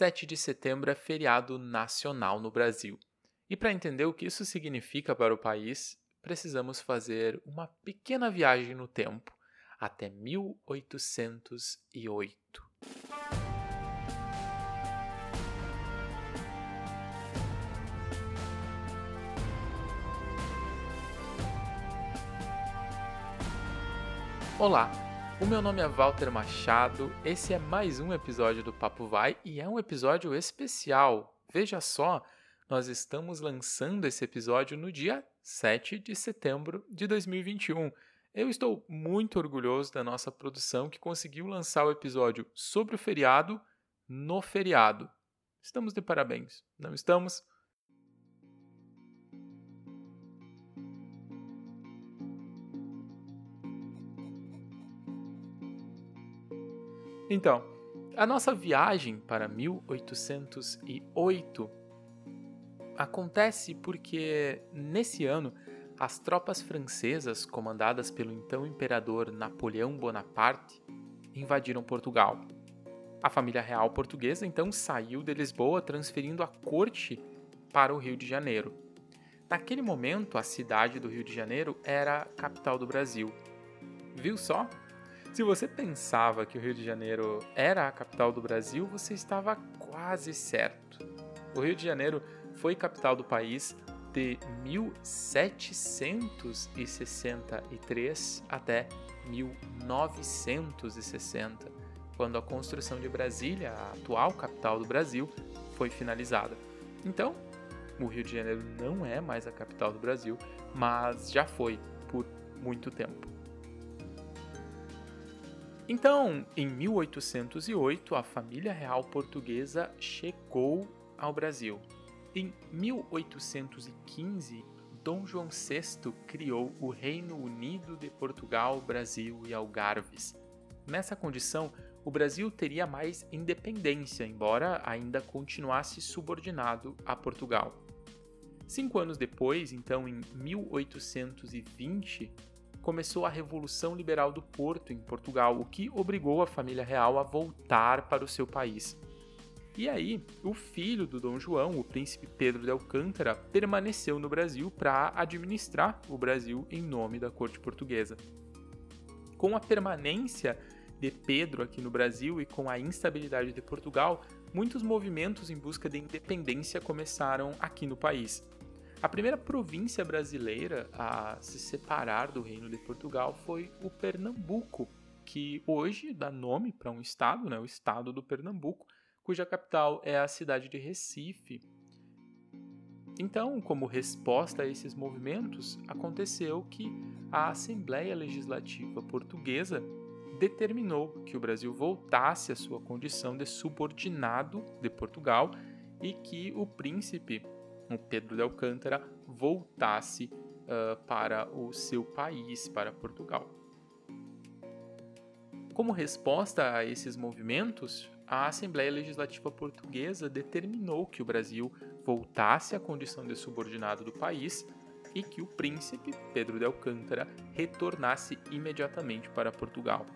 7 de setembro é feriado nacional no Brasil. E para entender o que isso significa para o país, precisamos fazer uma pequena viagem no tempo até 1808. Olá, o meu nome é Walter Machado, esse é mais um episódio do Papo Vai e é um episódio especial. Veja só, nós estamos lançando esse episódio no dia 7 de setembro de 2021. Eu estou muito orgulhoso da nossa produção que conseguiu lançar o episódio sobre o feriado no feriado. Estamos de parabéns, não estamos? Então, a nossa viagem para 1808 acontece porque, nesse ano, as tropas francesas, comandadas pelo então imperador Napoleão Bonaparte, invadiram Portugal. A família real portuguesa então saiu de Lisboa, transferindo a corte para o Rio de Janeiro. Naquele momento, a cidade do Rio de Janeiro era a capital do Brasil. Viu só? Se você pensava que o Rio de Janeiro era a capital do Brasil, você estava quase certo. O Rio de Janeiro foi capital do país de 1763 até 1960, quando a construção de Brasília, a atual capital do Brasil, foi finalizada. Então, o Rio de Janeiro não é mais a capital do Brasil, mas já foi por muito tempo. Então, em 1808, a família real portuguesa chegou ao Brasil. Em 1815, Dom João VI criou o Reino Unido de Portugal, Brasil e Algarves. Nessa condição, o Brasil teria mais independência, embora ainda continuasse subordinado a Portugal. Cinco anos depois, então em 1820, começou a Revolução Liberal do Porto, em Portugal, o que obrigou a família real a voltar para o seu país. E aí, o filho do Dom João, o príncipe Pedro de Alcântara, permaneceu no Brasil para administrar o Brasil em nome da corte portuguesa. Com a permanência de Pedro aqui no Brasil e com a instabilidade de Portugal, muitos movimentos em busca de independência começaram aqui no país. A primeira província brasileira a se separar do Reino de Portugal foi o Pernambuco, que hoje dá nome para um estado, né, o estado do Pernambuco, cuja capital é a cidade de Recife. Então, como resposta a esses movimentos, aconteceu que a Assembleia Legislativa Portuguesa determinou que o Brasil voltasse à sua condição de subordinado de Portugal e que o príncipe o Pedro de Alcântara voltasse uh, para o seu país, para Portugal. Como resposta a esses movimentos, a Assembleia Legislativa Portuguesa determinou que o Brasil voltasse à condição de subordinado do país e que o príncipe Pedro de Alcântara retornasse imediatamente para Portugal.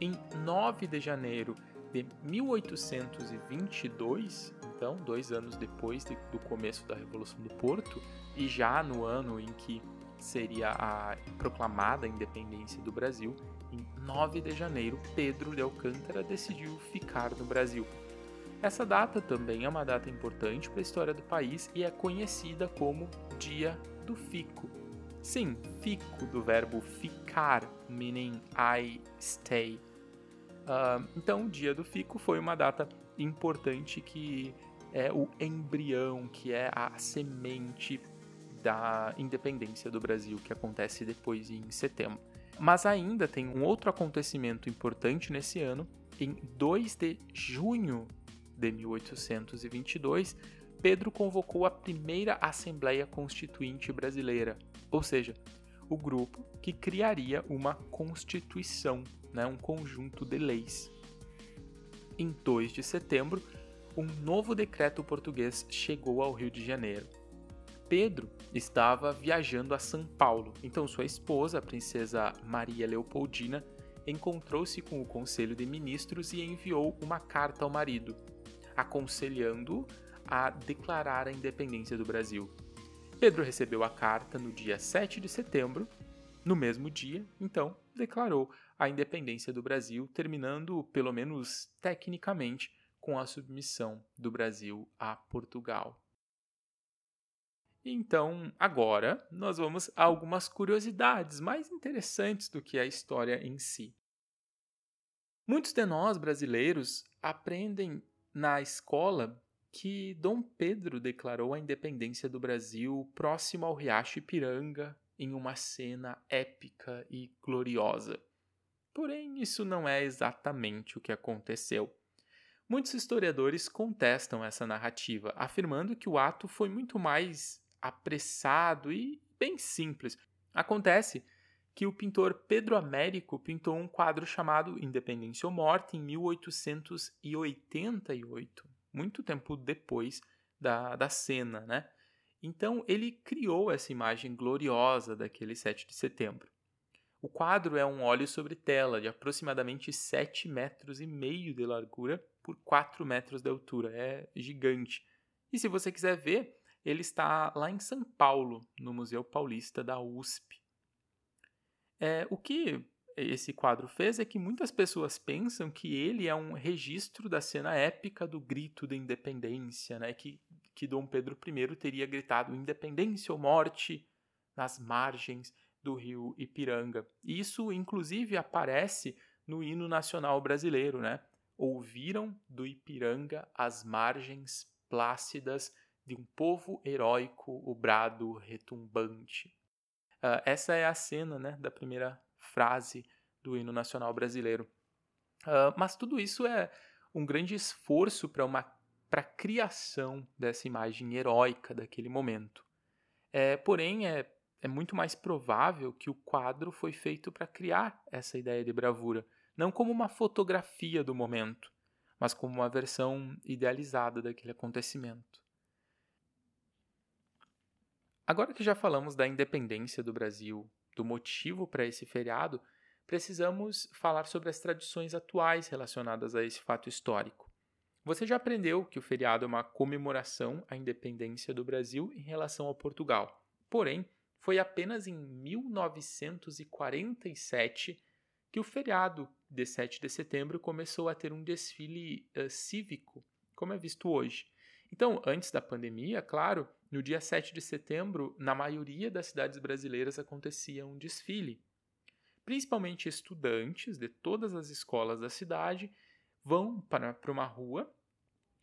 Em 9 de janeiro de 1822, então, dois anos depois de, do começo da Revolução do Porto, e já no ano em que seria a proclamada independência do Brasil, em 9 de janeiro, Pedro de Alcântara decidiu ficar no Brasil. Essa data também é uma data importante para a história do país e é conhecida como Dia do Fico. Sim, fico do verbo ficar, meaning I stay. Uh, então, o Dia do Fico foi uma data importante que é o embrião, que é a semente da independência do Brasil, que acontece depois em setembro. Mas ainda tem um outro acontecimento importante nesse ano. Em 2 de junho de 1822, Pedro convocou a primeira Assembleia Constituinte Brasileira, ou seja, o grupo que criaria uma Constituição, né, um conjunto de leis. Em 2 de setembro, um novo decreto português chegou ao Rio de Janeiro. Pedro estava viajando a São Paulo, então sua esposa, a princesa Maria Leopoldina, encontrou-se com o Conselho de Ministros e enviou uma carta ao marido, aconselhando a declarar a independência do Brasil. Pedro recebeu a carta no dia 7 de setembro. No mesmo dia, então, declarou a independência do Brasil, terminando, pelo menos tecnicamente, com a submissão do Brasil a Portugal. Então, agora, nós vamos a algumas curiosidades mais interessantes do que a história em si. Muitos de nós brasileiros aprendem na escola que Dom Pedro declarou a independência do Brasil próximo ao Riacho Ipiranga em uma cena épica e gloriosa. Porém, isso não é exatamente o que aconteceu. Muitos historiadores contestam essa narrativa, afirmando que o ato foi muito mais apressado e bem simples. Acontece que o pintor Pedro Américo pintou um quadro chamado Independência ou Morte em 1888 muito tempo depois da, da cena, né? Então ele criou essa imagem gloriosa daquele 7 de setembro. O quadro é um óleo sobre tela de aproximadamente 7 metros e meio de largura por 4 metros de altura. É gigante. E se você quiser ver, ele está lá em São Paulo, no Museu Paulista da USP. É, o que esse quadro fez é que muitas pessoas pensam que ele é um registro da cena épica do grito da independência, né? que, que Dom Pedro I teria gritado independência ou morte nas margens do rio Ipiranga. E isso, inclusive, aparece no hino nacional brasileiro, né? Ouviram do Ipiranga as margens plácidas de um povo heróico o brado retumbante. Uh, essa é a cena né, da primeira frase do hino nacional brasileiro. Uh, mas tudo isso é um grande esforço para uma para a criação dessa imagem heróica daquele momento. É, porém, é, é muito mais provável que o quadro foi feito para criar essa ideia de bravura, não como uma fotografia do momento, mas como uma versão idealizada daquele acontecimento. Agora que já falamos da independência do Brasil, do motivo para esse feriado, precisamos falar sobre as tradições atuais relacionadas a esse fato histórico. Você já aprendeu que o feriado é uma comemoração à independência do Brasil em relação a Portugal. Porém, foi apenas em 1947 que o feriado de 7 de setembro começou a ter um desfile uh, cívico, como é visto hoje. Então, antes da pandemia, claro, no dia 7 de setembro, na maioria das cidades brasileiras acontecia um desfile. Principalmente estudantes de todas as escolas da cidade vão para, para uma rua,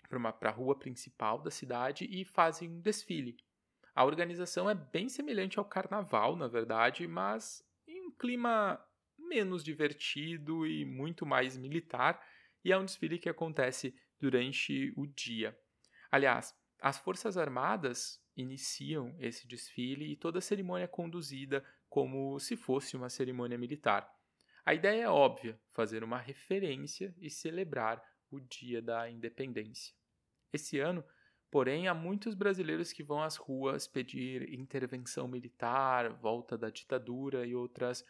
para, uma, para a rua principal da cidade e fazem um desfile. A organização é bem semelhante ao carnaval, na verdade, mas em um clima menos divertido e muito mais militar, e é um desfile que acontece durante o dia. Aliás, as Forças Armadas iniciam esse desfile e toda a cerimônia é conduzida como se fosse uma cerimônia militar. A ideia é óbvia: fazer uma referência e celebrar o Dia da Independência. Esse ano, porém, há muitos brasileiros que vão às ruas pedir intervenção militar, volta da ditadura e outras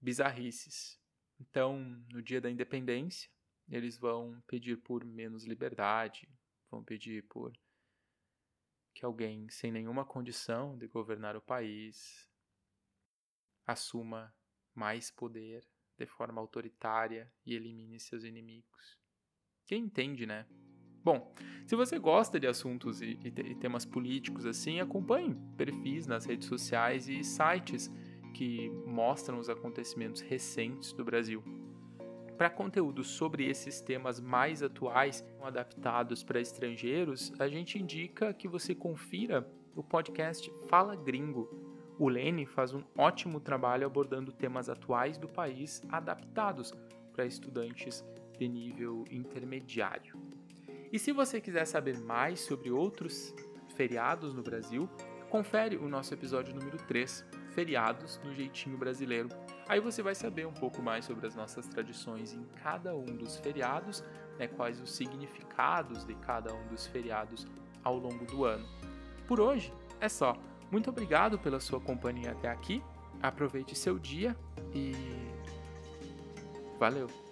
bizarrices. Então, no Dia da Independência, eles vão pedir por menos liberdade, vão pedir por que alguém sem nenhuma condição de governar o país assuma mais poder de forma autoritária e elimine seus inimigos. Quem entende, né? Bom, se você gosta de assuntos e, e temas políticos assim, acompanhe perfis nas redes sociais e sites que mostram os acontecimentos recentes do Brasil. Para conteúdos sobre esses temas mais atuais, adaptados para estrangeiros, a gente indica que você confira o podcast Fala Gringo. O Lene faz um ótimo trabalho abordando temas atuais do país adaptados para estudantes de nível intermediário. E se você quiser saber mais sobre outros feriados no Brasil, confere o nosso episódio número 3, Feriados no Jeitinho Brasileiro, Aí você vai saber um pouco mais sobre as nossas tradições em cada um dos feriados, né, quais os significados de cada um dos feriados ao longo do ano. Por hoje é só. Muito obrigado pela sua companhia até aqui. Aproveite seu dia e Valeu!